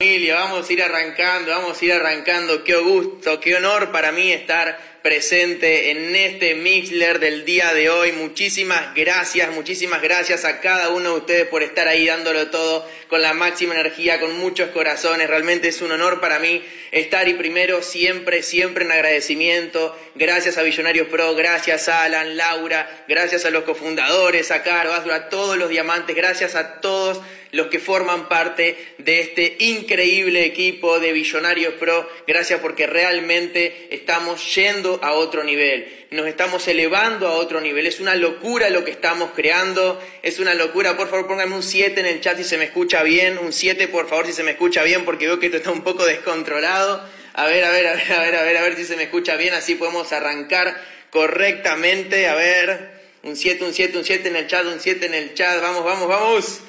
Familia, vamos a ir arrancando, vamos a ir arrancando. Qué gusto, qué honor para mí estar presente en este Mixler del día de hoy. Muchísimas gracias, muchísimas gracias a cada uno de ustedes por estar ahí dándolo todo con la máxima energía, con muchos corazones. Realmente es un honor para mí estar y primero siempre, siempre en agradecimiento. Gracias a Visionarios Pro, gracias a Alan, Laura, gracias a los cofundadores, a Caro, a todos los diamantes, gracias a todos los que forman parte de este increíble equipo de Billonarios Pro. Gracias porque realmente estamos yendo a otro nivel, nos estamos elevando a otro nivel. Es una locura lo que estamos creando, es una locura. Por favor, pónganme un 7 en el chat si se me escucha bien, un 7 por favor si se me escucha bien porque veo que esto está un poco descontrolado. A ver, a ver, a ver, a ver, a ver, a ver si se me escucha bien, así podemos arrancar correctamente. A ver, un 7, un 7, un 7 en el chat, un 7 en el chat. Vamos, vamos, vamos.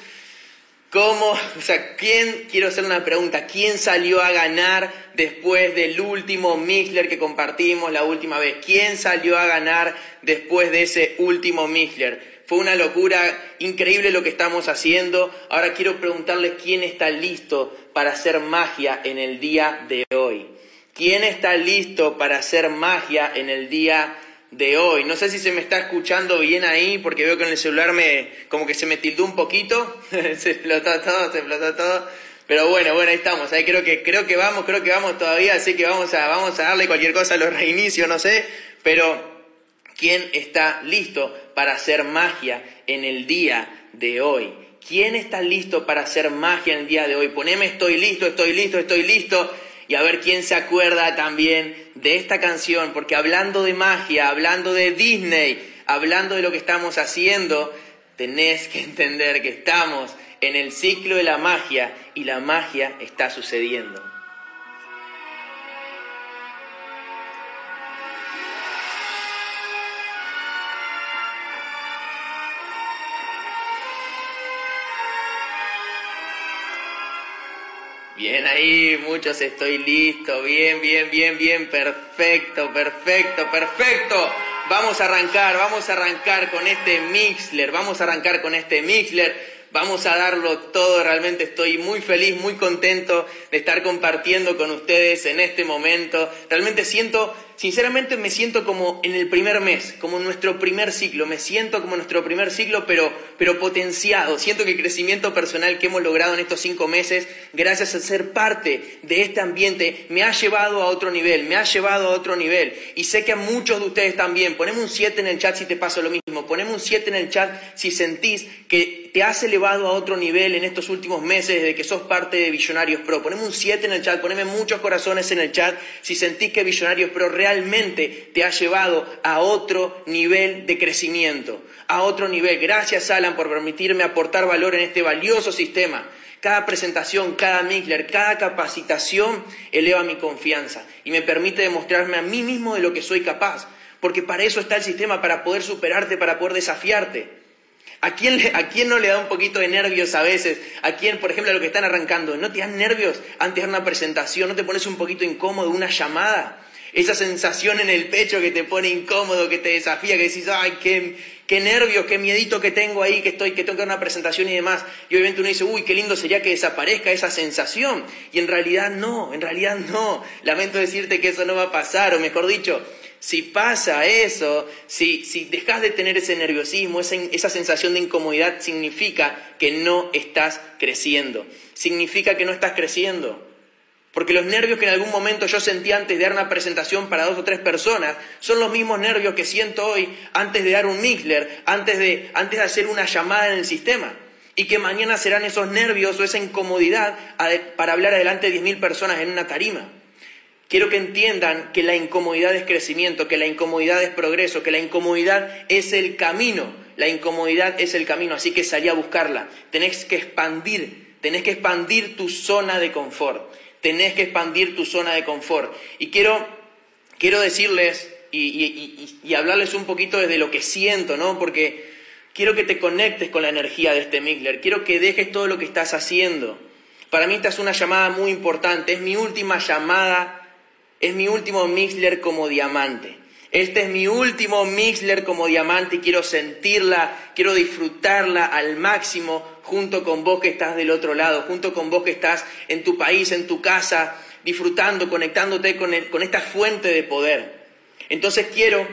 ¿Cómo? O sea, ¿quién, quiero hacer una pregunta, ¿quién salió a ganar después del último Mixler que compartimos la última vez? ¿Quién salió a ganar después de ese último Mixler? Fue una locura increíble lo que estamos haciendo. Ahora quiero preguntarles quién está listo para hacer magia en el día de hoy. ¿Quién está listo para hacer magia en el día de de hoy. No sé si se me está escuchando bien ahí, porque veo que en el celular me, como que se me tildó un poquito, se explotó todo, se explotó todo. Pero bueno, bueno, ahí estamos, ahí creo que, creo que vamos, creo que vamos todavía, así que vamos a, vamos a darle cualquier cosa a los reinicios, no sé, pero ¿quién está listo para hacer magia en el día de hoy? ¿Quién está listo para hacer magia en el día de hoy? Poneme estoy listo, estoy listo, estoy listo y a ver quién se acuerda también de esta canción, porque hablando de magia, hablando de Disney, hablando de lo que estamos haciendo, tenés que entender que estamos en el ciclo de la magia y la magia está sucediendo. Bien ahí, muchos estoy listo. Bien, bien, bien, bien. Perfecto, perfecto, perfecto. Vamos a arrancar, vamos a arrancar con este Mixler. Vamos a arrancar con este Mixler. Vamos a darlo todo. Realmente estoy muy feliz, muy contento de estar compartiendo con ustedes en este momento. Realmente siento sinceramente me siento como en el primer mes, como en nuestro primer ciclo, me siento como en nuestro primer ciclo, pero, pero potenciado. Siento que el crecimiento personal que hemos logrado en estos cinco meses, gracias a ser parte de este ambiente, me ha llevado a otro nivel, me ha llevado a otro nivel. Y sé que a muchos de ustedes también. Ponemos un 7 en el chat si te pasa lo mismo, ponemos un 7 en el chat si sentís que te has elevado a otro nivel en estos últimos meses desde que sos parte de Visionarios Pro. Ponemos un 7 en el chat, poneme muchos corazones en el chat si sentís que Visionarios Pro realmente realmente te ha llevado a otro nivel de crecimiento, a otro nivel. Gracias, Alan, por permitirme aportar valor en este valioso sistema. Cada presentación, cada Mikler, cada capacitación eleva mi confianza y me permite demostrarme a mí mismo de lo que soy capaz. Porque para eso está el sistema, para poder superarte, para poder desafiarte. ¿A quién, ¿A quién, no le da un poquito de nervios a veces? ¿A quién, por ejemplo, a los que están arrancando? ¿No te dan nervios antes de una presentación? ¿No te pones un poquito incómodo una llamada? Esa sensación en el pecho que te pone incómodo, que te desafía, que decís, ay, qué, qué nervios, qué miedito que tengo ahí, que estoy, que tengo que dar una presentación y demás. Y obviamente uno dice, uy, qué lindo sería que desaparezca esa sensación. Y en realidad no, en realidad no. Lamento decirte que eso no va a pasar, o mejor dicho, si pasa eso, si, si dejas de tener ese nerviosismo, esa, esa sensación de incomodidad, significa que no estás creciendo. Significa que no estás creciendo. Porque los nervios que en algún momento yo sentí antes de dar una presentación para dos o tres personas son los mismos nervios que siento hoy antes de dar un Mixler, antes de, antes de hacer una llamada en el sistema. Y que mañana serán esos nervios o esa incomodidad para hablar adelante de 10.000 personas en una tarima. Quiero que entiendan que la incomodidad es crecimiento, que la incomodidad es progreso, que la incomodidad es el camino. La incomodidad es el camino, así que salí a buscarla. Tenés que expandir, tenés que expandir tu zona de confort tenés que expandir tu zona de confort. Y quiero, quiero decirles y, hablarles un poquito desde lo que siento, ¿no? Porque quiero que te conectes con la energía de este Mixler, quiero que dejes todo lo que estás haciendo. Para mí esta es una llamada muy importante, es mi última llamada, es mi último Mixler como diamante. Este es mi último Mixler como diamante y quiero sentirla, quiero disfrutarla al máximo junto con vos que estás del otro lado, junto con vos que estás en tu país, en tu casa, disfrutando, conectándote con, esta fuente de poder. Entonces quiero,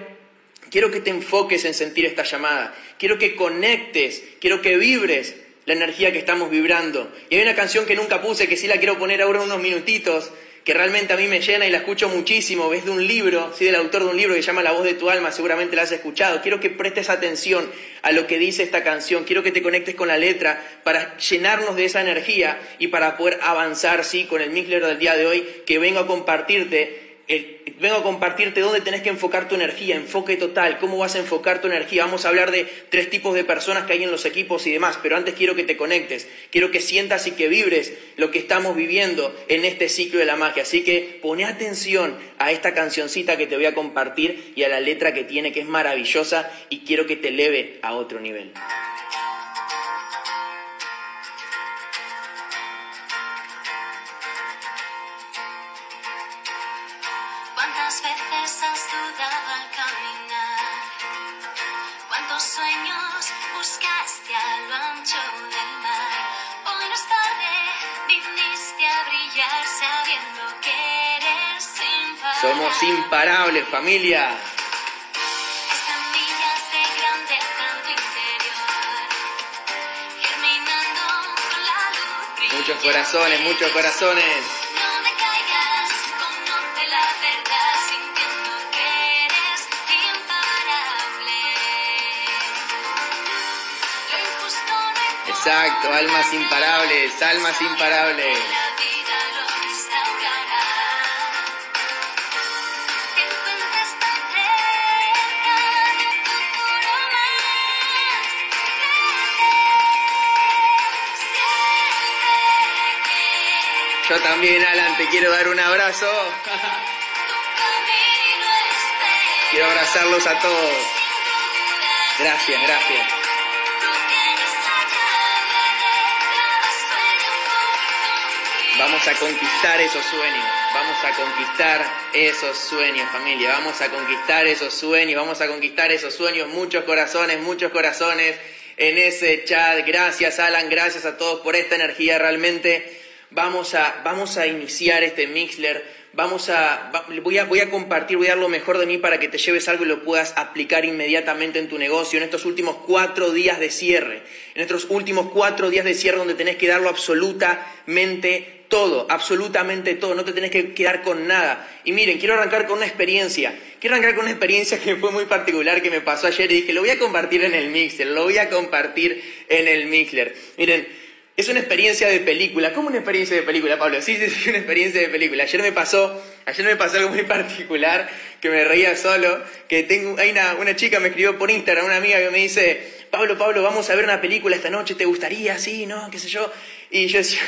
quiero que te enfoques en sentir esta llamada, quiero que conectes, quiero que vibres la energía que estamos vibrando. Y hay una canción que nunca puse, que sí la quiero poner ahora unos minutitos, que realmente a mí me llena y la escucho muchísimo, es de un libro, sí, del autor de un libro que se llama La voz de tu alma, seguramente la has escuchado. Quiero que prestes atención a lo que dice esta canción, quiero que te conectes con la letra para llenarnos de esa energía y para poder avanzar, sí, con el Mixler del día de hoy, que vengo a compartirte vengo a compartirte dónde tenés que enfocar tu energía, enfoque total, cómo vas a enfocar tu energía. Vamos a hablar de tres tipos de personas que hay en los equipos y demás, pero antes quiero que te conectes, quiero que sientas y que vibres lo que estamos viviendo en este ciclo de la magia. Así que pone atención a esta cancioncita que te voy a compartir y a la letra que tiene, que es maravillosa y quiero que te eleve a otro nivel. Somos imparables, familia. Muchos corazones, muchos corazones. Exacto, almas imparables, almas imparables. Yo también, Alan, te quiero dar un abrazo. quiero abrazarlos a todos. Gracias, gracias. Vamos a conquistar esos sueños, vamos a conquistar esos sueños, familia, vamos a conquistar esos sueños, vamos a conquistar esos sueños, muchos corazones, muchos corazones en ese chat. Gracias, Alan, gracias a todos por esta energía realmente vamos a, vamos a iniciar este Mixler, vamos a, voy, a, voy a compartir, voy a dar lo mejor de mí para que te lleves algo y lo puedas aplicar inmediatamente en tu negocio en estos últimos cuatro días de cierre, en estos últimos cuatro días de cierre donde tenés que darlo absolutamente todo, absolutamente todo, no te tenés que quedar con nada. Y miren, quiero arrancar con una experiencia, quiero arrancar con una experiencia que fue muy particular que me pasó ayer y dije, lo voy a compartir en el Mixler, lo voy a compartir en el Mixler. Miren, es una experiencia de película. ¿Cómo una experiencia de película, Pablo? Sí, sí, sí, una experiencia de película. Ayer me pasó, ayer me pasó algo muy particular que me reía solo, que tengo, hay una, una chica me escribió por Instagram, una amiga que me dice, Pablo, Pablo, vamos a ver una película esta noche, ¿te gustaría? Sí, ¿no? ¿Qué sé yo? Y yo decía,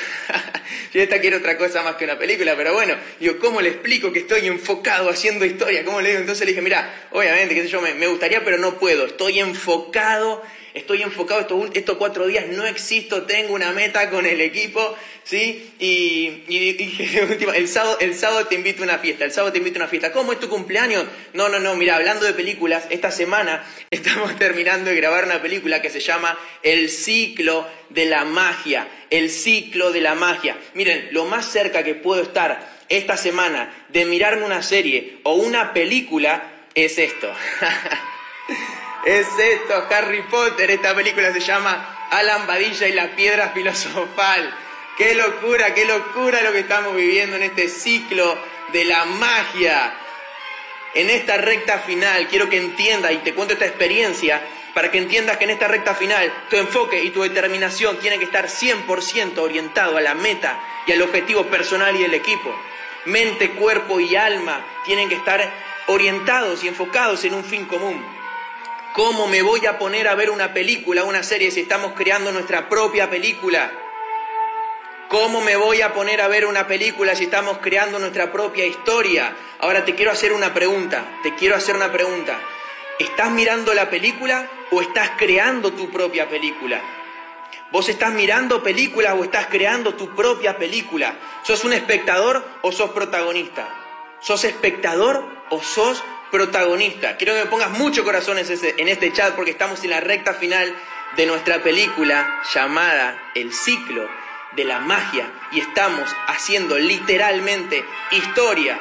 yo esta quiero otra cosa más que una película, pero bueno, digo, ¿cómo le explico que estoy enfocado haciendo historia? ¿Cómo le digo? Entonces le dije, mira, obviamente, qué sé yo, me, me gustaría, pero no puedo, estoy enfocado estoy enfocado estos, cuatro días, no existo, tengo una meta con el equipo, ¿sí? Y, el, sábado, el sábado te invito a una fiesta, el sábado te invito a una fiesta. ¿Cómo es tu cumpleaños? No, no, no, mira, hablando de películas, esta semana estamos terminando de grabar una película que se llama El ciclo de la magia, el ciclo de la magia. Miren, lo más cerca que puedo estar esta semana de mirarme una serie o una película es esto. Es esto, Harry Potter. Esta película se llama Alan Badilla y la piedra filosofal. Qué locura, qué locura lo que estamos viviendo en este ciclo de la magia. En esta recta final, quiero que entiendas y te cuento esta experiencia para que entiendas que en esta recta final tu enfoque y tu determinación tienen que estar 100% orientado a la meta y al objetivo personal y del equipo. Mente, cuerpo y alma tienen que estar orientados y enfocados en un fin común. ¿Cómo me voy a poner a ver una película, una serie, si estamos creando nuestra propia película? ¿Cómo me voy a poner a ver una película si estamos creando nuestra propia historia? Ahora te quiero hacer una pregunta, te quiero hacer una pregunta. ¿Estás mirando la película o estás creando tu propia película? ¿Vos estás mirando películas o estás creando tu propia película? ¿Sos un espectador o sos protagonista? ¿Sos espectador o sos protagonista. Quiero que me pongas mucho corazón en este chat porque estamos en la recta final de nuestra película llamada El ciclo de la magia y estamos haciendo literalmente historia,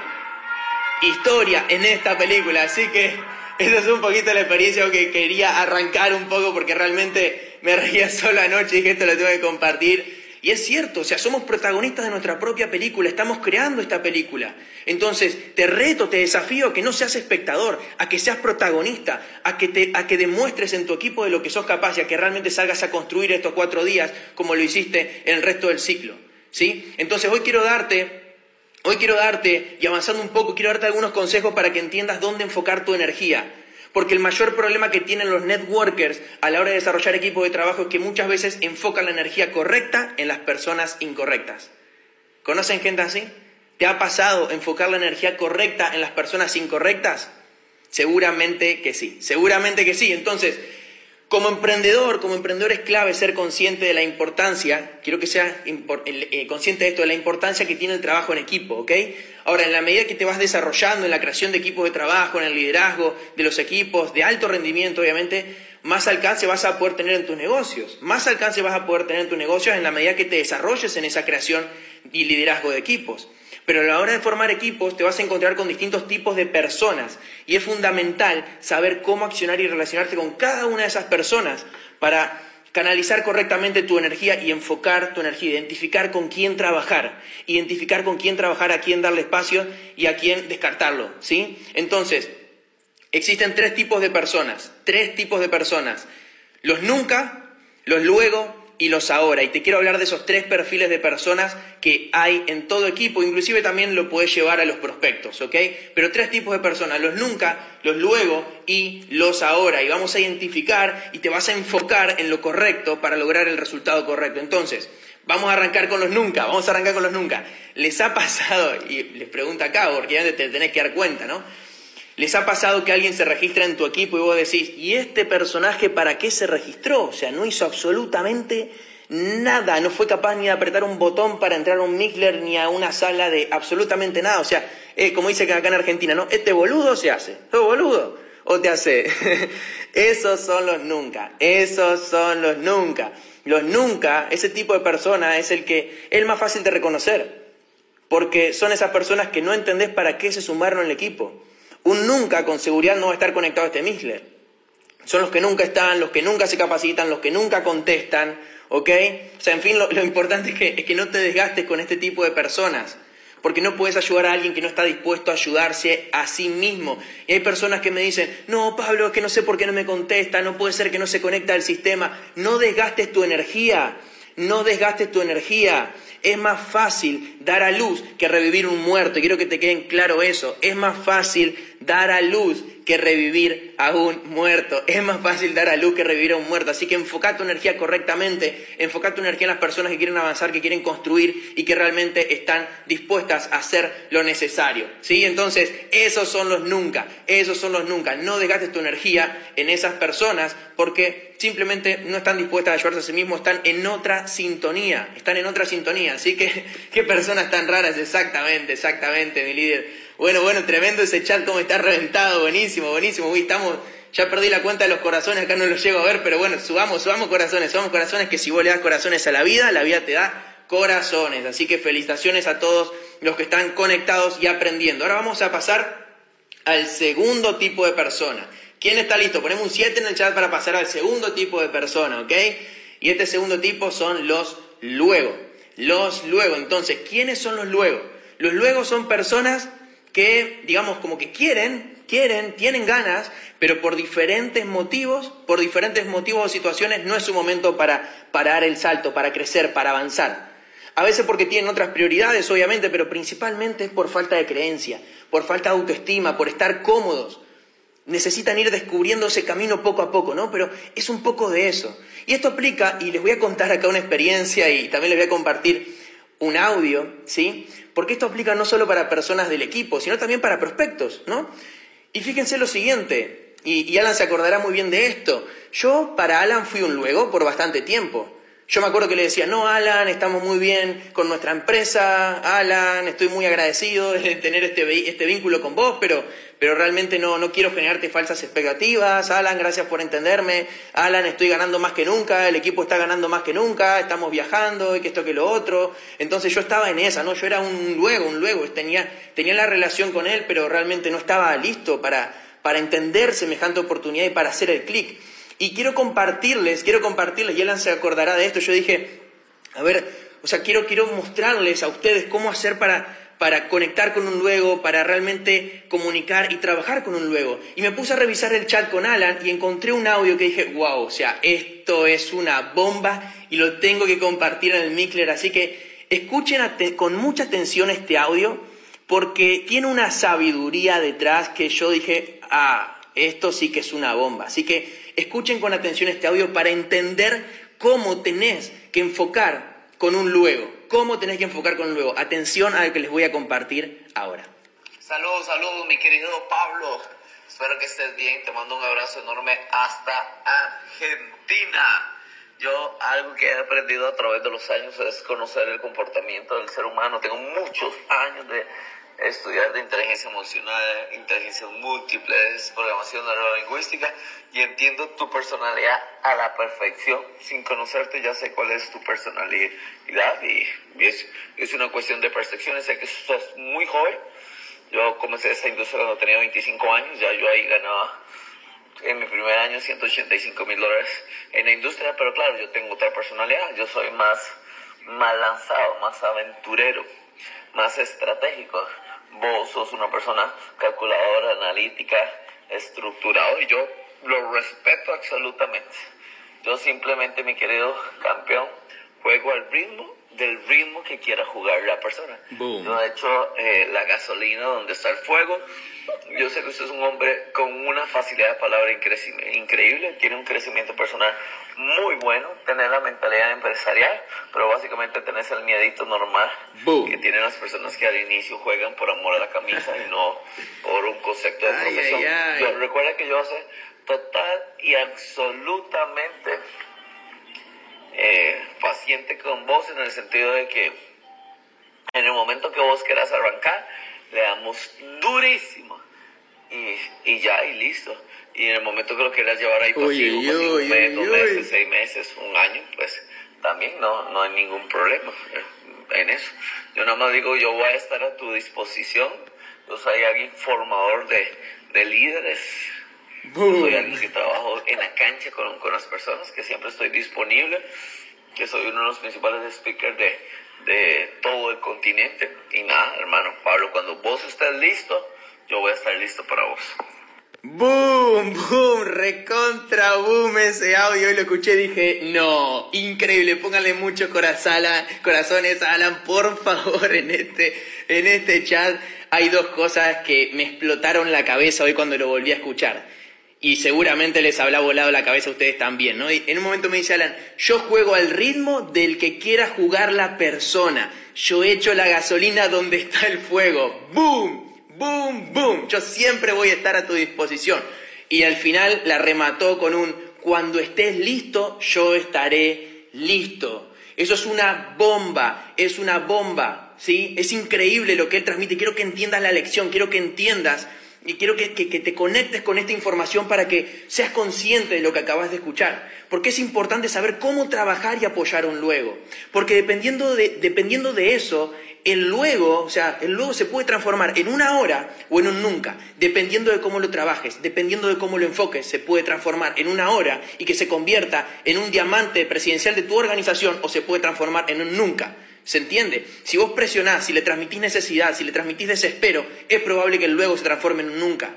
historia en esta película. Así que esa es un poquito la experiencia que quería arrancar un poco porque realmente me reía solo anoche y dije esto lo tengo que compartir. Y es cierto, o sea, somos protagonistas de nuestra propia película, estamos creando esta película. Entonces, te reto, te desafío a que no seas espectador, a que seas protagonista, a que, te, a que demuestres en tu equipo de lo que sos capaz y a que realmente salgas a construir estos cuatro días como lo hiciste en el resto del ciclo. ¿sí? Entonces, hoy quiero darte Hoy quiero darte, y avanzando un poco, quiero darte algunos consejos para que entiendas dónde enfocar tu energía. Porque el mayor problema que tienen los networkers a la hora de desarrollar equipos de trabajo es que muchas veces enfocan la energía correcta en las personas incorrectas. ¿Conocen gente así? ¿Te ha pasado enfocar la energía correcta en las personas incorrectas? Seguramente que sí, seguramente que sí. Entonces, como emprendedor, como emprendedor es clave ser consciente de la importancia, quiero que seas eh, consciente de esto, de la importancia que tiene el trabajo en equipo, ¿ok? Ahora, en la medida que te vas desarrollando en la creación de equipos de trabajo, en el liderazgo de los equipos, de alto rendimiento, obviamente, más alcance vas a poder tener en tus negocios. Más alcance vas a poder tener en tus negocios en la medida que te desarrolles en esa creación y liderazgo de equipos. Pero a la hora de formar equipos te vas a encontrar con distintos tipos de personas y es fundamental saber cómo accionar y relacionarte con cada una de esas personas para canalizar correctamente tu energía y enfocar tu energía, identificar con quién trabajar, identificar con quién trabajar, a quién darle espacio y a quién descartarlo, ¿sí? Entonces, existen tres tipos de personas, tres tipos de personas, los nunca, los luego y los ahora. Y te quiero hablar de esos tres perfiles de personas que hay en todo equipo, inclusive también lo puedes llevar a los prospectos, ¿ok? Pero tres tipos de personas, los nunca, los luego y los ahora. Y vamos a identificar y te vas a enfocar en lo correcto para lograr el resultado correcto. Entonces, vamos a arrancar con los nunca, vamos a arrancar con los nunca. ¿Les ha pasado? Y les pregunta acá, porque ya te tenés que dar cuenta, ¿no? ¿Les ha pasado que alguien se registra en tu equipo y vos decís, ¿y este personaje para qué se registró? O sea, no hizo absolutamente nada, no fue capaz ni de apretar un botón para entrar a un Mixler ni a una sala de absolutamente nada. O sea, como dice acá en Argentina, ¿no? ¿Este boludo se hace? ¿Sos boludo? ¿O te hace? esos son los nunca, esos son los nunca. Los nunca, ese tipo de persona es el que es el más fácil de reconocer, porque son esas personas que no entendés para qué se sumaron al equipo. Un nunca con seguridad no va a estar conectado a este Mixler. Son los que nunca están, los que nunca se capacitan, los que nunca contestan, ¿ok? O sea, en fin, lo, importante es que, es que no te desgastes con este tipo de personas porque no puedes ayudar a alguien que no está dispuesto a ayudarse a sí mismo. Y hay personas que me dicen, no, Pablo, es que no sé por qué no me contesta, no puede ser que no se conecta al sistema. No desgastes tu energía, no desgastes tu energía. Es más fácil dar a luz que revivir un muerto. Y quiero que te queden claro eso. Es más fácil dar a luz que revivir a un muerto. Es más fácil dar a luz que revivir a un muerto. Así que enfoca tu energía correctamente, enfoca tu energía en las personas que quieren avanzar, que quieren construir y que realmente están dispuestas a hacer lo necesario. ¿Sí? Entonces, esos son los nunca, esos son los nunca. No desgastes tu energía en esas personas porque simplemente no están dispuestas a ayudarse a sí mismos, están en otra sintonía, están en otra sintonía. Así que, qué personas tan raras, exactamente, exactamente, mi líder. Bueno, bueno, tremendo ese chat, como está reventado, buenísimo, buenísimo. Uy, estamos, ya perdí la cuenta de los corazones, acá no los llego a ver, pero bueno, subamos, subamos corazones, subamos corazones, que si vos le das corazones a la vida, la vida te da corazones. Así que felicitaciones a todos los que están conectados y aprendiendo. Ahora vamos a pasar al segundo tipo de persona. ¿Quién está listo? Ponemos un 7 en el chat para pasar al segundo tipo de persona, ¿ok? Y este segundo tipo son los luego. Los luego. Entonces, ¿quiénes son los luego? Los luego son personas que, digamos, como que quieren, quieren, tienen ganas, pero por diferentes motivos, por diferentes motivos o situaciones, no es su momento para parar el salto, para crecer, para avanzar. A veces porque tienen otras prioridades, obviamente, pero principalmente es por falta de creencia, por falta de autoestima, por estar cómodos. Necesitan ir descubriendo ese camino poco a poco, ¿no? Pero es un poco de eso. Y esto aplica, y les voy a contar acá una experiencia y también les voy a compartir un audio, ¿sí? porque esto aplica no solo para personas del equipo, sino también para prospectos, ¿no? Y fíjense lo siguiente, y, Alan se acordará muy bien de esto, yo para Alan fui un luego por bastante tiempo, Yo me acuerdo que le decía, no, Alan, estamos muy bien con nuestra empresa, Alan, estoy muy agradecido de tener este, este vínculo con vos, pero, pero realmente no, no quiero generarte falsas expectativas, Alan, gracias por entenderme, Alan, estoy ganando más que nunca, el equipo está ganando más que nunca, estamos viajando, y que esto, que lo otro. Entonces yo estaba en esa, ¿no? Yo era un luego, un luego, tenía, tenía la relación con él, pero realmente no estaba listo para, para entender semejante oportunidad y para hacer el clic. Y quiero compartirles, quiero compartirles, y Alan se acordará de esto, yo dije, a ver, o sea, quiero, quiero mostrarles a ustedes cómo hacer para, para conectar con un luego, para realmente comunicar y trabajar con un luego. Y me puse a revisar el chat con Alan y encontré un audio que dije, wow, o sea, esto es una bomba y lo tengo que compartir en el Mikler. Así que escuchen con mucha atención este audio porque tiene una sabiduría detrás que yo dije, ah, esto sí que es una bomba. Así que escuchen con atención este audio para entender cómo tenés que enfocar con un luego. Cómo tenés que enfocar con un luego. Atención a lo que les voy a compartir ahora. Saludos, saludos, mi querido Pablo. Espero que estés bien. Te mando un abrazo enorme hasta Argentina. Yo algo que he aprendido a través de los años es conocer el comportamiento del ser humano. Tengo muchos años de estudiar de inteligencia emocional, inteligencia múltiple, programación neurolingüística y entiendo tu personalidad a la perfección. Sin conocerte ya sé cuál es tu personalidad y, es, es, una cuestión de percepción. Sé que estás muy joven. Yo comencé esa industria cuando tenía 25 años, ya yo ahí ganaba en mi primer año 185 mil dólares en la industria, pero claro, yo tengo otra personalidad, yo soy más, más lanzado, más aventurero, más estratégico vos sos una persona calculadora, analítica, estructurada y yo lo respeto absolutamente. Yo simplemente, mi querido campeón, juego al ritmo del ritmo que quiera jugar la persona. Yo he hecho eh, la gasolina donde está el fuego. Yo sé que usted es un hombre con una facilidad de palabra increíble, tiene un crecimiento personal muy bueno, tener la mentalidad empresarial, pero básicamente tenés el miedito normal que tienen las personas que al inicio juegan por amor a la camisa y no por un concepto de profesión. recuerda que yo hace total y absolutamente eh, paciente con vos en el sentido de que en el momento que vos quieras arrancar, le damos durísimo y, y ya, y listo. Y en el momento que lo quieras llevar ahí pasivo, un mes, dos meses, seis meses, un año, pues también no, no hay ningún problema en eso. Yo nada más digo, yo voy a estar a tu disposición. Yo soy alguien formador de, de líderes, soy alguien que trabajo en la cancha con, con, las personas, que siempre estoy disponible, que soy uno de los principales speakers de, de todo el continente. Y nada, hermano Pablo, cuando vos estés listo, yo voy a estar listo para vos. ¡Boom! ¡Boom! Recontra boom ese audio. Y lo escuché y dije, no, increíble. Pónganle muchos corazones a Alan, por favor, en este, en este chat. Hay dos cosas que me explotaron la cabeza hoy cuando lo volví a escuchar y seguramente les habrá volado la cabeza a ustedes también, ¿no? En un momento me dice Alan, yo juego al ritmo del que quiera jugar la persona. Yo echo la gasolina donde está el fuego. ¡Boom! ¡Boom! ¡Boom! Yo siempre voy a estar a tu disposición. Y al final la remató con un, cuando estés listo, yo estaré listo. Eso es una bomba, es una bomba, ¿sí? Es increíble lo que él transmite. Quiero que entiendas la lección, quiero que entiendas y quiero que, te conectes con esta información para que seas consciente de lo que acabas de escuchar. Porque es importante saber cómo trabajar y apoyar un luego. Porque dependiendo de, dependiendo de eso, el luego, o sea, el luego se puede transformar en una hora o en un nunca. Dependiendo de cómo lo trabajes, dependiendo de cómo lo enfoques, se puede transformar en una hora y que se convierta en un diamante presidencial de tu organización o se puede transformar en un nunca. ¿Se entiende? Si vos presionás, si le transmitís necesidad, si le transmitís desespero, es probable que luego se transforme en un nunca.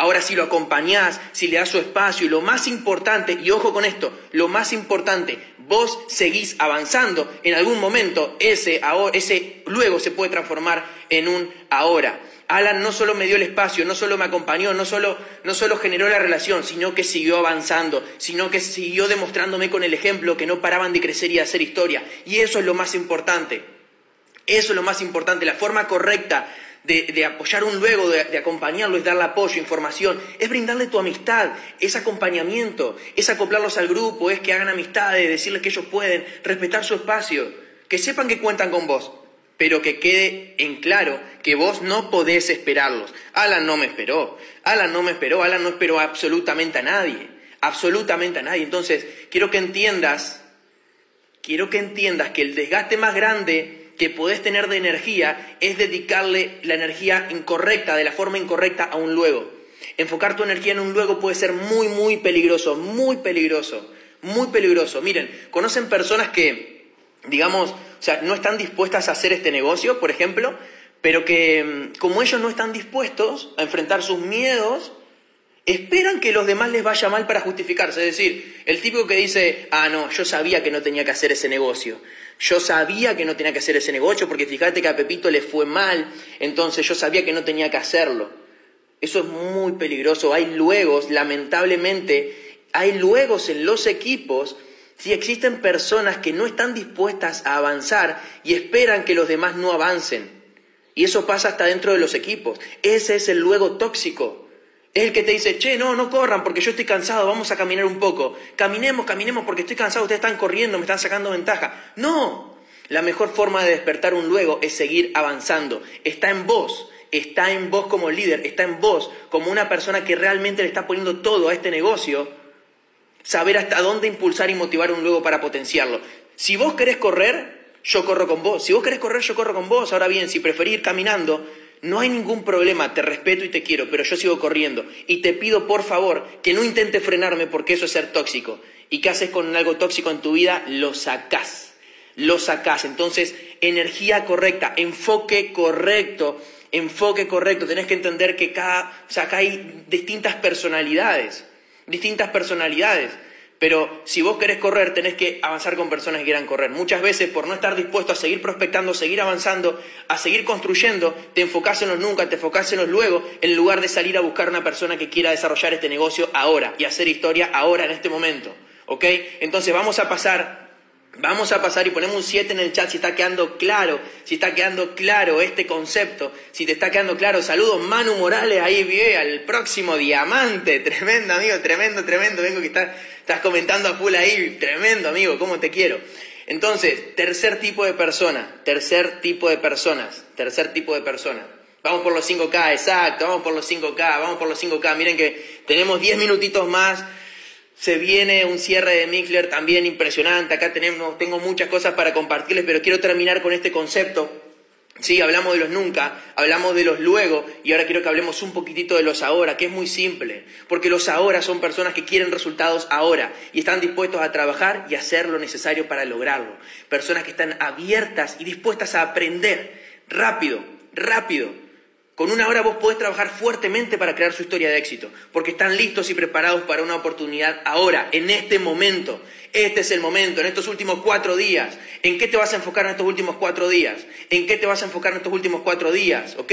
Ahora, si lo acompañás, si le das su espacio, y lo más importante, y ojo con esto, lo más importante, vos seguís avanzando, en algún momento ese, ese luego se puede transformar en un ahora. Alan no solo me dio el espacio, no solo me acompañó, no solo, no solo generó la relación, sino que siguió avanzando, sino que siguió demostrándome con el ejemplo que no paraban de crecer y de hacer historia. Y eso es lo más importante. Eso es lo más importante, la forma correcta de, apoyar un luego, de, de, acompañarlo, es darle apoyo, información, es brindarle tu amistad, es acompañamiento, es acoplarlos al grupo, es que hagan amistades, decirles que ellos pueden, respetar su espacio, que sepan que cuentan con vos, pero que quede en claro que vos no podés esperarlos. Alan no me esperó, Alan no me esperó, Alan no esperó absolutamente a nadie, absolutamente a nadie. Entonces, quiero que entiendas, quiero que entiendas que el desgaste más grande que podés tener de energía es dedicarle la energía incorrecta, de la forma incorrecta a un luego. Enfocar tu energía en un luego puede ser muy, muy peligroso, muy peligroso, muy peligroso. Miren, conocen personas que, digamos, o sea, no están dispuestas a hacer este negocio, por ejemplo, pero que mm, como ellos no están dispuestos a enfrentar sus miedos, esperan que los demás les vaya mal para justificarse. Es decir, el tipo que dice, ah, no, yo sabía que no tenía que hacer ese negocio. Yo sabía que no tenía que hacer ese negocio porque fíjate que a Pepito le fue mal, entonces yo sabía que no tenía que hacerlo. Eso es muy peligroso. Hay luego, lamentablemente, hay luego en los equipos si existen personas que no están dispuestas a avanzar y esperan que los demás no avancen. Y eso pasa hasta dentro de los equipos. Ese es el luego tóxico. Es el que te dice, che, no, no corran porque yo estoy cansado, vamos a caminar un poco. Caminemos, caminemos porque estoy cansado, ustedes están corriendo, me están sacando ventaja. No, la mejor forma de despertar un luego es seguir avanzando. Está en vos, está en vos como líder, está en vos como una persona que realmente le está poniendo todo a este negocio, saber hasta dónde impulsar y motivar un luego para potenciarlo. Si vos querés correr, yo corro con vos. Si vos querés correr, yo corro con vos. Ahora bien, si preferís ir caminando, no hay ningún problema, te respeto y te quiero, pero yo sigo corriendo. Y te pido, por favor, que no intentes frenarme porque eso es ser tóxico. ¿Y qué haces con algo tóxico en tu vida? Lo sacás. Lo sacás. Entonces, energía correcta, enfoque correcto, enfoque correcto. Tenés que entender que cada, o sea, acá hay distintas personalidades, distintas personalidades. Pero si vos querés correr, tenés que avanzar con personas que quieran correr. Muchas veces, por no estar dispuesto a seguir prospectando, seguir avanzando, a seguir construyendo, te enfocás en los nunca, te enfocás en los luego, en lugar de salir a buscar una persona que quiera desarrollar este negocio ahora y hacer historia ahora, en este momento. ¿Ok? Entonces vamos a pasar Vamos a pasar y ponemos un 7 en el chat si está quedando claro, si está quedando claro este concepto, si te está quedando claro. Saludos Manu Morales, ahí vi al próximo diamante, tremendo amigo, tremendo, tremendo. Vengo que estás comentando a full ahí, tremendo amigo, cómo te quiero. Entonces, tercer tipo de persona, tercer tipo de personas, tercer tipo de persona. Vamos por los 5K, exacto, vamos por los 5K, vamos por los 5K. Miren que tenemos 10 minutitos más se viene un cierre de Mixler también impresionante. Acá tenemos, tengo muchas cosas para compartirles, pero quiero terminar con este concepto. Sí, hablamos de los nunca, hablamos de los luego y ahora quiero que hablemos un poquitito de los ahora, que es muy simple, porque los ahora son personas que quieren resultados ahora y están dispuestos a trabajar y hacer lo necesario para lograrlo. Personas que están abiertas y dispuestas a aprender rápido, rápido, con una hora vos podés trabajar fuertemente para crear su historia de éxito, porque están listos y preparados para una oportunidad ahora, en este momento. Este es el momento, en estos últimos cuatro días. ¿En qué te vas a enfocar en estos últimos cuatro días? ¿En qué te vas a enfocar en estos últimos cuatro días? ¿Ok?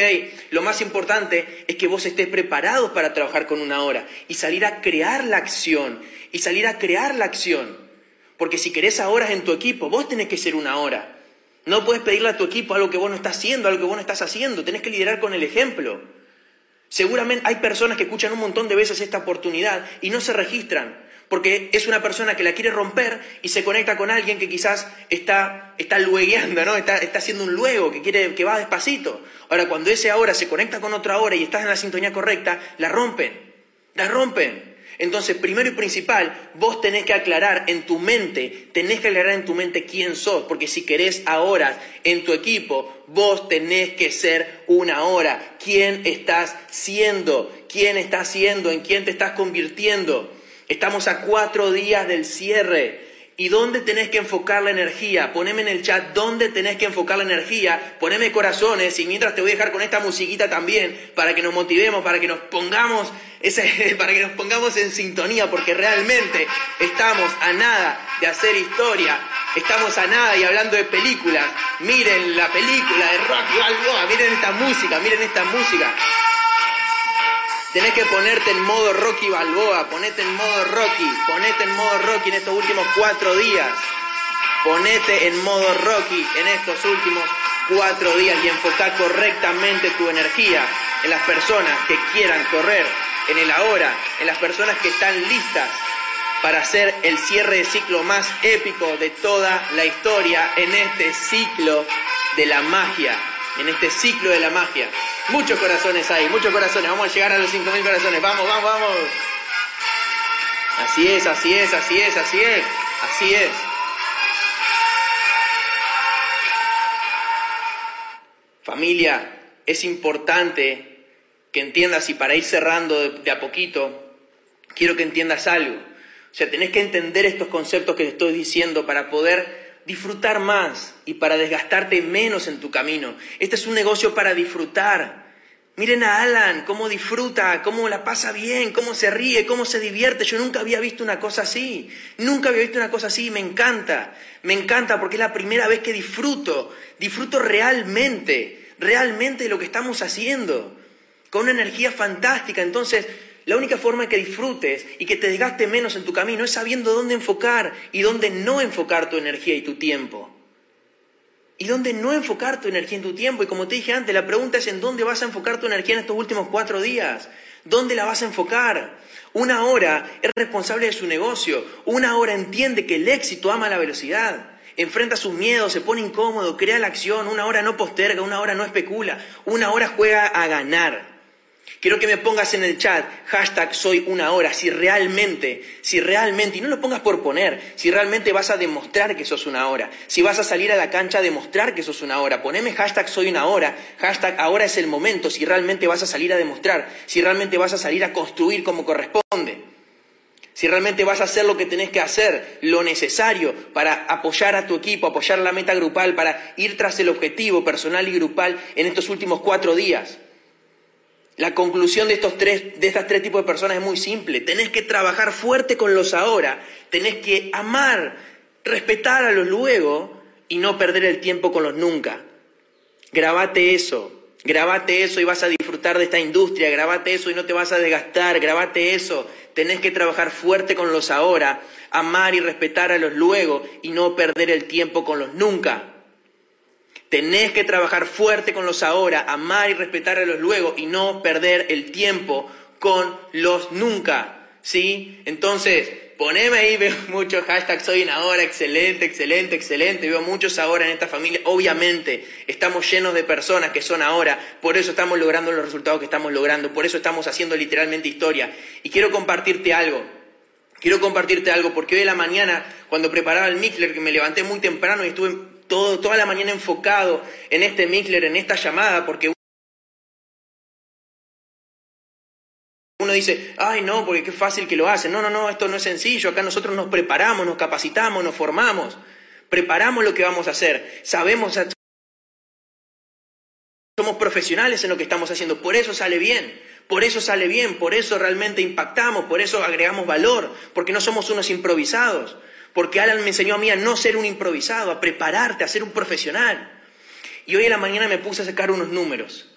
Lo más importante es que vos estés preparados para trabajar con una hora y salir a crear la acción. Y salir a crear la acción. Porque si querés horas en tu equipo, vos tenés que ser una hora. No puedes pedirle a tu equipo algo que vos no estás haciendo, algo que vos no estás haciendo. Tenés que liderar con el ejemplo. Seguramente hay personas que escuchan un montón de veces esta oportunidad y no se registran, porque es una persona que la quiere romper y se conecta con alguien que quizás está, está luegueando, ¿no? Está, está haciendo un luego, que, quiere, que va despacito. Ahora, cuando ese ahora se conecta con otra hora y estás en la sintonía correcta, la rompen, la rompen. Entonces, primero y principal, vos tenés que aclarar en tu mente, tenés que aclarar en tu mente quién sos, porque si querés ahora en tu equipo, vos tenés que ser una hora. ¿Quién estás siendo? ¿Quién estás siendo? ¿En quién te estás convirtiendo? Estamos a cuatro días del cierre. ¿Y dónde tenés que enfocar la energía? Poneme en el chat dónde tenés que enfocar la energía, poneme corazones y mientras te voy a dejar con esta musiquita también para que nos motivemos, para que nos pongamos, ese, para que nos pongamos en sintonía, porque realmente estamos a nada de hacer historia, estamos a nada y hablando de películas. Miren la película de Rocky Balboa, miren esta música, miren esta música. Tenés que ponerte en modo Rocky Balboa, ponete en modo Rocky, ponete en modo Rocky en estos últimos cuatro días. Ponete en modo Rocky en estos últimos cuatro días y enfocar correctamente tu energía en las personas que quieran correr, en el ahora, en las personas que están listas para hacer el cierre de ciclo más épico de toda la historia en este ciclo de la magia, en este ciclo de la magia. Muchos corazones hay, muchos corazones. Vamos a llegar a los 5.000 corazones. Vamos, vamos, vamos. Así es, así es, así es, así es, así es. Familia, es importante que entiendas y para ir cerrando de, a poquito, quiero que entiendas algo. O sea, tenés que entender estos conceptos que te estoy diciendo para poder disfrutar más y para desgastarte menos en tu camino. Este es un negocio para disfrutar. Miren a Alan, cómo disfruta, cómo la pasa bien, cómo se ríe, cómo se divierte. Yo nunca había visto una cosa así. Nunca había visto una cosa así. Me encanta. Me encanta porque es la primera vez que disfruto. Disfruto realmente, realmente lo que estamos haciendo. Con una energía fantástica. Entonces, la única forma que disfrutes y que te desgaste menos en tu camino es sabiendo dónde enfocar y dónde no enfocar tu energía y tu tiempo y dónde no enfocar tu energía en tu tiempo. Y como te dije antes, la pregunta es en dónde vas a enfocar tu energía en estos últimos cuatro días. ¿Dónde la vas a enfocar? Una hora es responsable de su negocio. Una hora entiende que el éxito ama la velocidad. Enfrenta sus miedos, se pone incómodo, crea la acción. Una hora no posterga, una hora no especula. Una hora juega a ganar. Quiero que me pongas en el chat hashtag soy una hora, si realmente, si realmente, y no lo pongas por poner, si realmente vas a demostrar que sos una hora, si vas a salir a la cancha a demostrar que sos una hora, poneme hashtag soy una hora, hashtag ahora es el momento, si realmente vas a salir a demostrar, si realmente vas a salir a construir como corresponde, si realmente vas a hacer lo que tenés que hacer, lo necesario para apoyar a tu equipo, apoyar la meta grupal, para ir tras el objetivo personal y grupal en estos últimos cuatro días. La conclusión de, estos tres, de estas tres tipos de personas es muy simple. Tenés que trabajar fuerte con los ahora, tenés que amar, respetar a los luego y no perder el tiempo con los nunca. Grabate eso, grabate eso y vas a disfrutar de esta industria, grabate eso y no te vas a desgastar, grabate eso. Tenés que trabajar fuerte con los ahora, amar y respetar a los luego y no perder el tiempo con los nunca. Tenés que trabajar fuerte con los ahora, amar y respetar a los luego y no perder el tiempo con los nunca. ¿Sí? Entonces, poneme ahí, veo muchos hashtags soy una hora, excelente, excelente, excelente. Veo muchos ahora en esta familia. Obviamente, estamos llenos de personas que son ahora. Por eso estamos logrando los resultados que estamos logrando. Por eso estamos haciendo literalmente historia. Y quiero compartirte algo. Quiero compartirte algo porque hoy en la mañana, cuando preparaba el Mixler, que me levanté muy temprano y estuve toda la mañana enfocado en este Mikler, en esta llamada, porque uno dice, ay no, porque qué fácil que lo hacen. No, no, no, esto no es sencillo. Acá nosotros nos preparamos, nos capacitamos, nos formamos, preparamos lo que vamos a hacer. Sabemos, somos profesionales en lo que estamos haciendo. Por eso sale bien, por eso sale bien, por eso realmente impactamos, por eso agregamos valor, porque no somos unos improvisados porque Alan me enseñó a mí a no ser un improvisado, a prepararte, a ser un profesional. Y hoy en la mañana me puse a sacar unos números.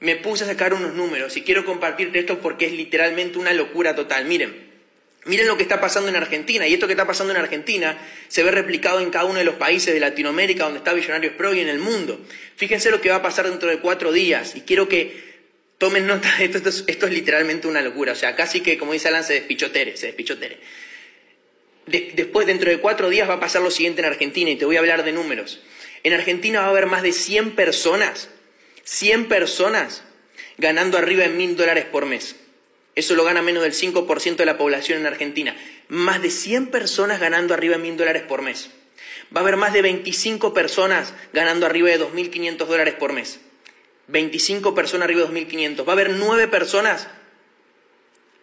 Me puse a sacar unos números y quiero compartirte esto porque es literalmente una locura total. Miren, miren lo que está pasando en Argentina y esto que está pasando en Argentina se ve replicado en cada uno de los países de Latinoamérica donde está Billonarios Pro y en el mundo. Fíjense lo que va a pasar dentro de cuatro días y quiero que tomen nota de esto, esto es, literalmente una locura. O sea, casi que, como dice Alan, se despichotere, se despichotere después, dentro de cuatro días, va a pasar lo siguiente en Argentina y te voy a hablar de números. En Argentina va a haber más de 100 personas, 100 personas ganando arriba de mil dólares por mes. Eso lo gana menos del 5% de la población en Argentina. Más de 100 personas ganando arriba de mil dólares por mes. Va a haber más de 25 personas ganando arriba de 2.500 dólares por mes. 25 personas arriba de 2.500. Va a haber 9 personas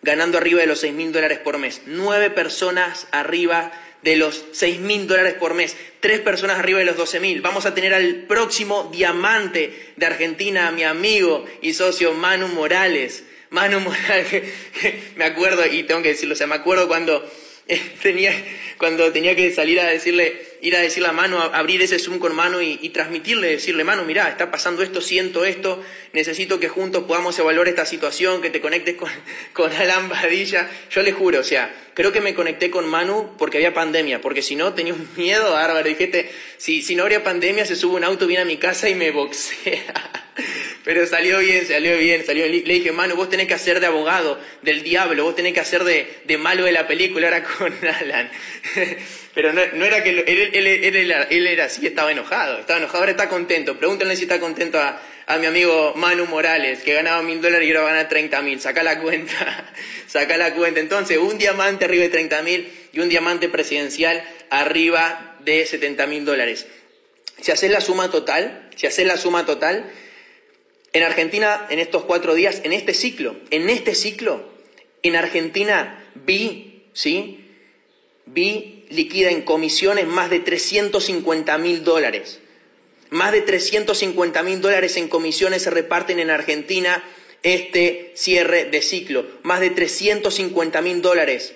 ganando arriba de los 6 mil dólares por mes. Nueve personas arriba de los 6 mil dólares por mes. Tres personas arriba de los 12 mil. Vamos a tener al próximo diamante de Argentina, mi amigo y socio Manu Morales. Manu Morales, me acuerdo, y tengo que decirlo, o sea, me acuerdo cuando tenía, cuando tenía que salir a decirle, ir a decirle a mano, abrir ese Zoom con mano y, transmitirle, decirle, mano, mirá, está pasando esto, siento esto, necesito que juntos podamos evaluar esta situación, que te conectes con, con Badilla. Yo le juro, o sea, creo que me conecté con Manu porque había pandemia, porque si no tenía un miedo bárbaro. Dijiste, si, si no habría pandemia, se sube un auto, viene a mi casa y me boxea. Pero salió bien, salió bien, salió bien. Le dije, Manu, vos tenés que hacer de abogado del diablo, vos tenés que hacer de, de malo de la película, ahora con Alan. Pero no, no era que él, él, él, él, era así, estaba enojado, estaba enojado, ahora está contento. Pregúntenle si está contento a, a mi amigo Manu Morales, que ganaba mil dólares y ahora va a ganar 30 mil. Saca la cuenta, saca la cuenta. Entonces, un diamante arriba de 30 mil y un diamante presidencial arriba de 70 mil dólares. Si haces la suma total, si haces la suma total, en Argentina, en estos cuatro días, en este ciclo, en este ciclo, en Argentina vi, ¿sí? Vi liquida en comisiones más de 350 mil dólares. Más de 350 mil dólares en comisiones se reparten en Argentina este cierre de ciclo. Más de 350 mil dólares.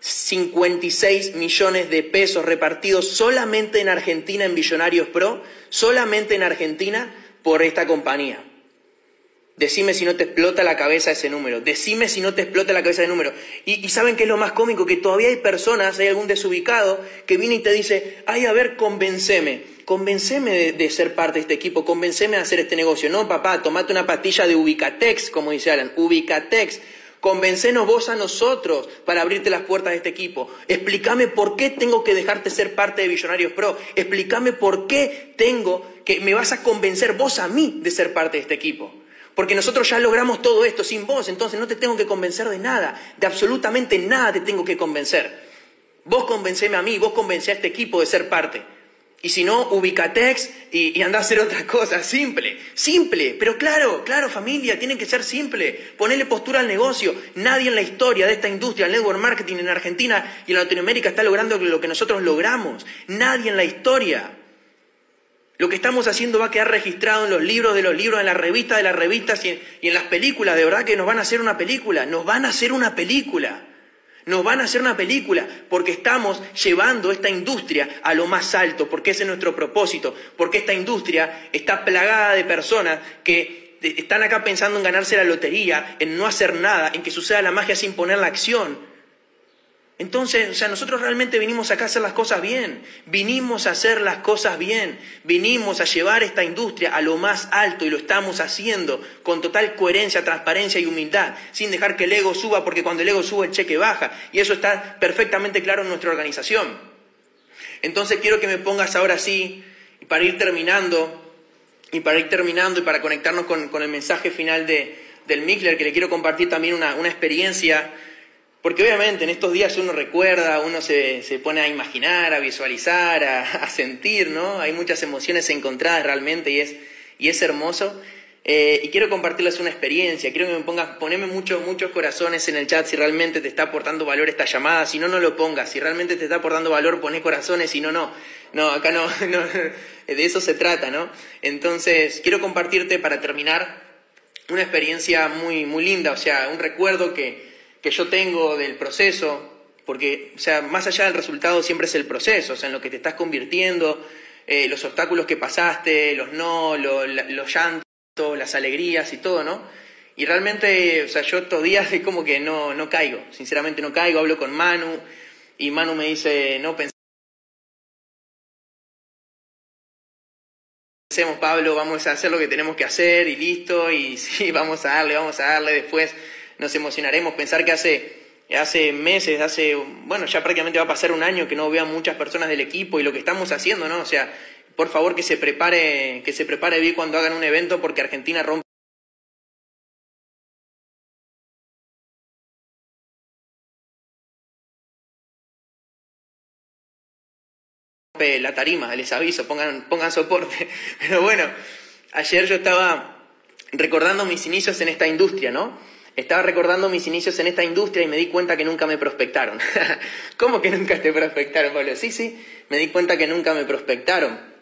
56 millones de pesos repartidos solamente en Argentina en Billonarios Pro, solamente en Argentina por esta compañía. Decime si no te explota la cabeza ese número. Decime si no te explota la cabeza ese número. Y, saben qué es lo más cómico, que todavía hay personas, hay algún desubicado que viene y te dice, ay, a ver, convenceme, convenceme de, ser parte de este equipo, convenceme de hacer este negocio. No, papá, tomate una pastilla de Ubicatex, como dice Alan, Ubicatex. Convencenos vos a nosotros para abrirte las puertas de este equipo. Explícame por qué tengo que dejarte ser parte de Billonarios Pro. Explícame por qué tengo que me vas a convencer vos a mí de ser parte de este equipo. Porque nosotros ya logramos todo esto sin vos, entonces no te tengo que convencer de nada, de absolutamente nada te tengo que convencer. Vos convenceme a mí, vos convencé a este equipo de ser parte. Y si no, ubicatex y, y anda a hacer otra cosa, simple, simple, pero claro, claro familia, tiene que ser simple, ponerle postura al negocio. Nadie en la historia de esta industria, el network marketing en Argentina y en Latinoamérica está logrando lo que nosotros logramos. Nadie en la historia. Lo que estamos haciendo va a quedar registrado en los libros de los libros, en las revistas de las revistas y en, las películas. De verdad que nos van a hacer una película. Nos van a hacer una película. Nos van a hacer una película porque estamos llevando esta industria a lo más alto, porque ese es nuestro propósito, porque esta industria está plagada de personas que están acá pensando en ganarse la lotería, en no hacer nada, en que suceda la magia sin poner la acción. Entonces, o sea, nosotros realmente vinimos acá a hacer las cosas bien, vinimos a hacer las cosas bien, vinimos a llevar esta industria a lo más alto y lo estamos haciendo con total coherencia, transparencia y humildad, sin dejar que el ego suba, porque cuando el ego sube el cheque baja, y eso está perfectamente claro en nuestra organización. Entonces quiero que me pongas ahora sí, para ir terminando, y para ir terminando y para conectarnos con, el mensaje final de, del Mikler, que le quiero compartir también una, una experiencia porque obviamente en estos días uno recuerda, uno se, pone a imaginar, a visualizar, a, sentir, ¿no? Hay muchas emociones encontradas realmente y es, y es hermoso. Eh, y quiero compartirles una experiencia, quiero que me pongas, poneme muchos, muchos corazones en el chat si realmente te está aportando valor esta llamada, si no, no lo pongas, si realmente te está aportando valor, poné corazones, si no, no. No, acá no, no, de eso se trata, ¿no? Entonces, quiero compartirte para terminar una experiencia muy, muy linda, o sea, un recuerdo que, que yo tengo del proceso, porque, o sea, más allá del resultado siempre es el proceso, o sea, en lo que te estás convirtiendo, eh, los obstáculos que pasaste, los no, los llantos, las alegrías y todo, ¿no? Y realmente, o sea, yo estos días es como que no, no caigo, sinceramente no caigo, hablo con Manu y Manu me dice, no pensemos, Pablo, vamos a hacer lo que tenemos que hacer y listo, y sí, vamos a darle, vamos a darle después nos emocionaremos. Pensar que hace, hace meses, hace, bueno, ya prácticamente va a pasar un año que no vean muchas personas del equipo y lo que estamos haciendo, ¿no? O sea, por favor que se prepare, que se prepare bien cuando hagan un evento porque Argentina rompe la tarima, les aviso, pongan, pongan soporte. Pero bueno, ayer yo estaba recordando mis inicios en esta industria, ¿no? Estaba recordando mis inicios en esta industria y me di cuenta que nunca me prospectaron. ¿Cómo que nunca te prospectaron, Pablo? Sí, sí, me di cuenta que nunca me prospectaron.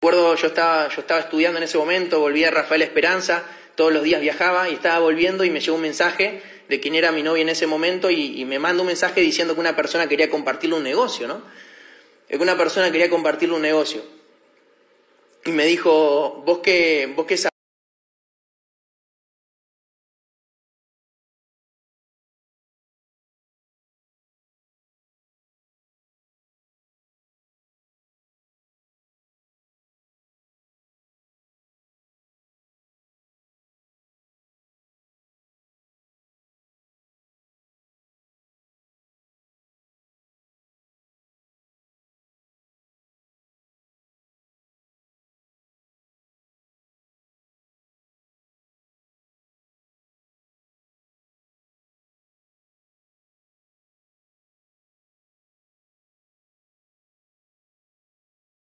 Recuerdo, yo estaba, yo estaba estudiando en ese momento, volví a Rafael Esperanza, todos los días viajaba y estaba volviendo y me llegó un mensaje de quién era mi novia en ese momento y, me manda un mensaje diciendo que una persona quería compartirle un negocio, ¿no? Que una persona quería compartirle un negocio. Y me dijo, vos qué, vos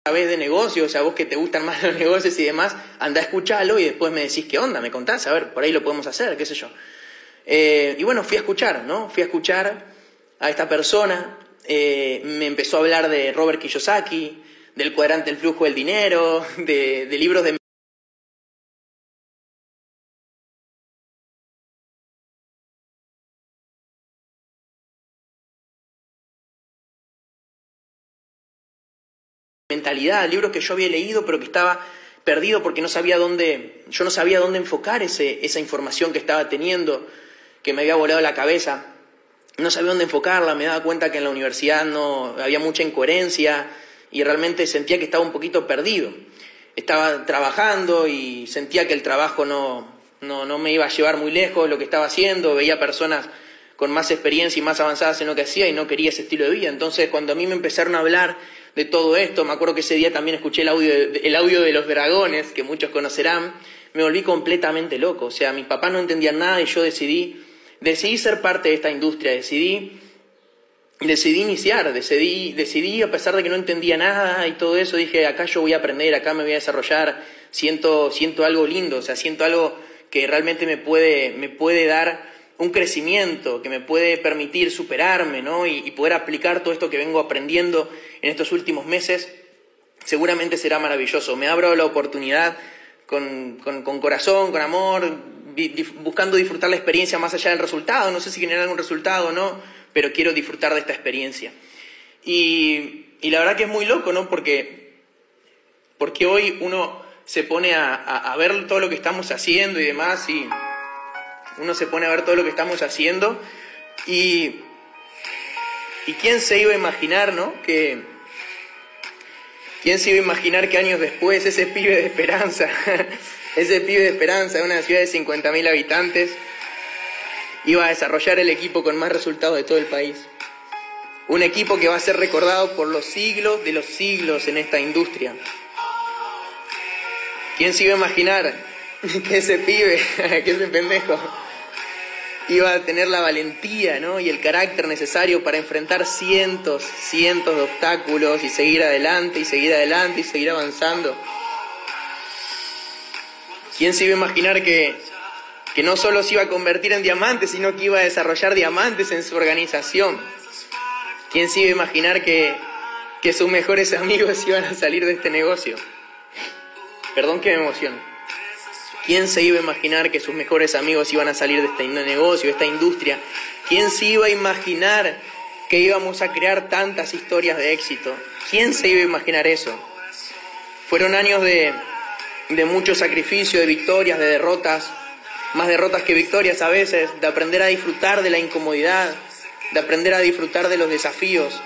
sabés de negocios, o sea, vos que te gustan más los negocios y demás, anda a escucharlo y después me decís qué onda, me contás, a ver, por ahí lo podemos hacer, qué sé yo. Eh, y bueno, fui a escuchar, ¿no? Fui a escuchar a esta persona, eh, me empezó a hablar de Robert Kiyosaki, del cuadrante del flujo del dinero, de, de libros de mentalidad, libros que yo había leído pero que estaba perdido porque no sabía dónde, yo no sabía dónde enfocar ese, esa información que estaba teniendo, que me había volado la cabeza. No sabía dónde enfocarla, me daba cuenta que en la universidad no había mucha incoherencia y realmente sentía que estaba un poquito perdido. Estaba trabajando y sentía que el trabajo no, no, no me iba a llevar muy lejos lo que estaba haciendo, veía personas con más experiencia y más avanzadas en lo que hacía y no quería ese estilo de vida. Entonces, cuando a mí me empezaron a hablar de todo esto. Me acuerdo que ese día también escuché el audio de, el audio de los dragones, que muchos conocerán. Me volví completamente loco. O sea, mis papás no entendían nada y yo decidí, decidí ser parte de esta industria, decidí, decidí iniciar, decidí, decidí, a pesar de que no entendía nada y todo eso, dije, acá yo voy a aprender, acá me voy a desarrollar, siento, siento algo lindo, o sea, siento algo que realmente me puede, me puede dar un crecimiento que me puede permitir superarme ¿no? y, poder aplicar todo esto que vengo aprendiendo en estos últimos meses, seguramente será maravilloso. Me abro la oportunidad con, corazón, con amor, buscando disfrutar la experiencia más allá del resultado. No sé si generar algún resultado o no, pero quiero disfrutar de esta experiencia. Y, la verdad que es muy loco, ¿no? Porque, porque hoy uno se pone a, a ver todo lo que estamos haciendo y demás y uno se pone a ver todo lo que estamos haciendo y, y quién se iba a imaginar, ¿no? Que, ¿Quién se iba a imaginar que años después ese pibe de esperanza, ese pibe de esperanza de una ciudad de 50.000 habitantes, iba a desarrollar el equipo con más resultados de todo el país? Un equipo que va a ser recordado por los siglos de los siglos en esta industria. ¿Quién se iba a imaginar que ese pibe, que ese pendejo, iba a tener la valentía ¿no? y el carácter necesario para enfrentar cientos, cientos de obstáculos y seguir adelante y seguir adelante y seguir avanzando. ¿Quién se iba a imaginar que, que no solo se iba a convertir en diamante, sino que iba a desarrollar diamantes en su organización? ¿Quién se iba a imaginar que, que sus mejores amigos iban a salir de este negocio? Perdón que me emociono. ¿Quién se iba a imaginar que sus mejores amigos iban a salir de este negocio, de esta industria? ¿Quién se iba a imaginar que íbamos a crear tantas historias de éxito? ¿Quién se iba a imaginar eso? Fueron años de, de mucho sacrificio, de victorias, de derrotas, más derrotas que victorias a veces, de aprender a disfrutar de la incomodidad, de aprender a disfrutar de los desafíos.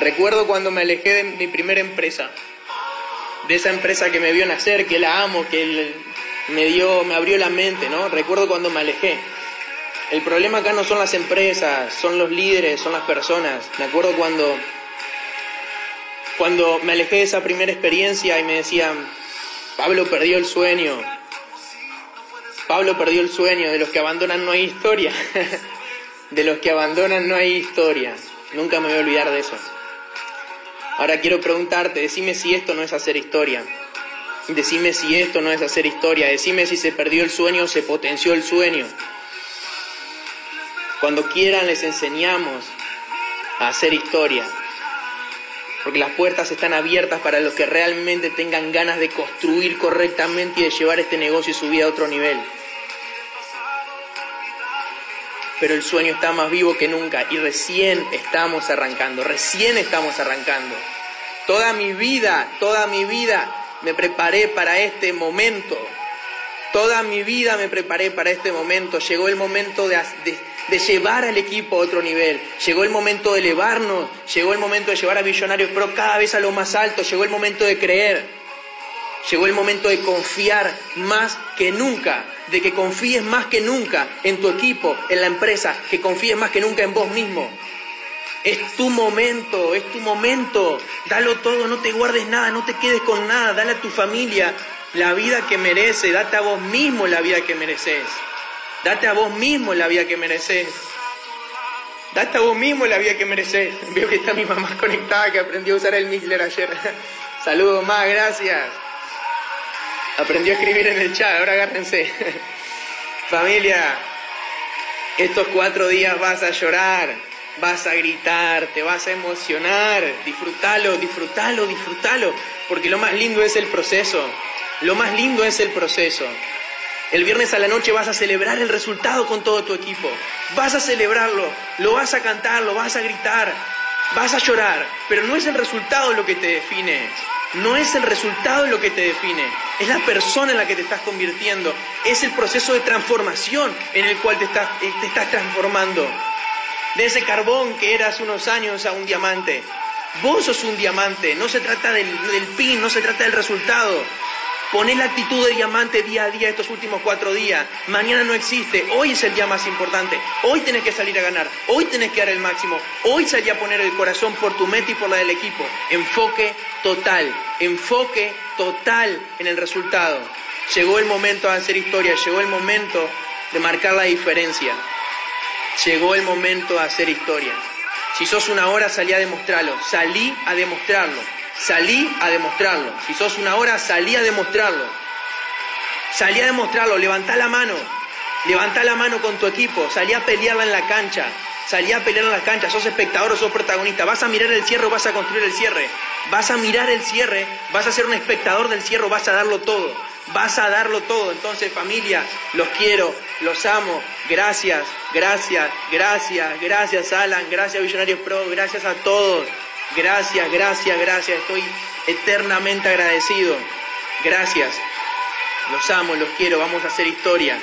Recuerdo cuando me alejé de mi primera empresa de esa empresa que me vio nacer, que la amo, que me dio, me abrió la mente, ¿no? Recuerdo cuando me alejé. El problema acá no son las empresas, son los líderes, son las personas. Me acuerdo cuando cuando me alejé de esa primera experiencia y me decían, Pablo perdió el sueño. Pablo perdió el sueño, de los que abandonan no hay historia. de los que abandonan no hay historia. Nunca me voy a olvidar de eso. Ahora quiero preguntarte, decime si esto no es hacer historia. Decime si esto no es hacer historia. Decime si se perdió el sueño o se potenció el sueño. Cuando quieran les enseñamos a hacer historia. porque las puertas están abiertas para los que realmente tengan ganas de construir correctamente y de llevar este negocio y su vida a otro nivel. Pero el sueño está más vivo que nunca y recién estamos arrancando, recién estamos arrancando. Toda mi vida, toda mi vida me preparé para este momento. Toda mi vida me preparé para este momento. Llegó el momento de, llevar al equipo a otro nivel. Llegó el momento de elevarnos. Llegó el momento de llevar a Millonarios Pro cada vez a lo más alto. Llegó el momento de creer. Llegó el momento de confiar más que nunca. De que confíes más que nunca en tu equipo, en la empresa. Que confíes más que nunca en vos mismo. Es tu momento, es tu momento. Dalo todo, no te guardes nada, no te quedes con nada. Dale a tu familia, la vida que merece, date a vos mismo la vida que mereces. Date a vos mismo la vida que mereces. Date a vos mismo la vida que mereces. Veo que está mi mamá conectada que aprendió a usar el Mixler ayer. Saludos más, gracias. Aprendió a escribir en el chat, ahora agárrense. Familia, estos cuatro días vas a llorar, vas a gritar, te vas a emocionar. Disfrútalo, disfrútalo, disfrútalo. Porque lo más lindo es el proceso. Lo más lindo es el proceso. El viernes a la noche vas a celebrar el resultado con todo tu equipo. Vas a celebrarlo, lo vas a cantar, lo vas a gritar, vas a llorar, pero no es el resultado lo que te define. No es el resultado lo que te define, es la persona en la que te estás convirtiendo, es el proceso de transformación en el cual te estás, eh, te estás transformando. De ese carbón que era hace unos años a un diamante. Vos sos un diamante, no se trata del, del pin, no se trata del resultado, Poné la actitud de diamante día a día estos últimos cuatro días. Mañana no existe. Hoy es el día más importante. Hoy tenés que salir a ganar. Hoy tenés que dar el máximo. Hoy salí a poner el corazón por tu meta y por la del equipo. Enfoque total. Enfoque total en el resultado. Llegó el momento de hacer historia. Llegó el momento de marcar la diferencia. Llegó el momento de hacer historia. Si sos una hora, salí a demostrarlo. Salí a demostrarlo. Salí a demostrarlo. Si sos una hora, salí a demostrarlo. Salí a demostrarlo, levantá la mano. Levantá la mano con tu equipo, salí a pelearla en la cancha. Salí a pelear en la cancha, sos espectador o sos protagonista. Vas a mirar el cierre o vas a construir el cierre. Vas a mirar el cierre, vas a ser un espectador del cierre, vas a darlo todo. Vas a darlo todo. Entonces, familia, los quiero, los amo. Gracias, gracias, gracias, gracias, Alan. Gracias, Visionarios Pro. Gracias a todos. Gracias, gracias, gracias. Estoy eternamente agradecido. Gracias. Los amo, los quiero. Vamos a hacer historia.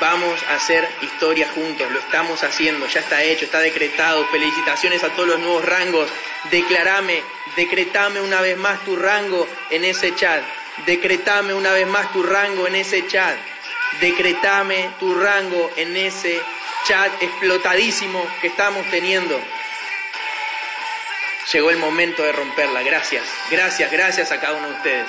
Vamos a hacer historia juntos. Lo estamos haciendo. Ya está hecho, está decretado. Felicitaciones a todos los nuevos rangos. Declarame, decretame una vez más tu rango en ese chat. Decretame una vez más tu rango en ese chat. Decretame tu rango en ese chat explotadísimo que estamos teniendo. Llegó el momento de romperla. Gracias, gracias, gracias a cada uno de ustedes.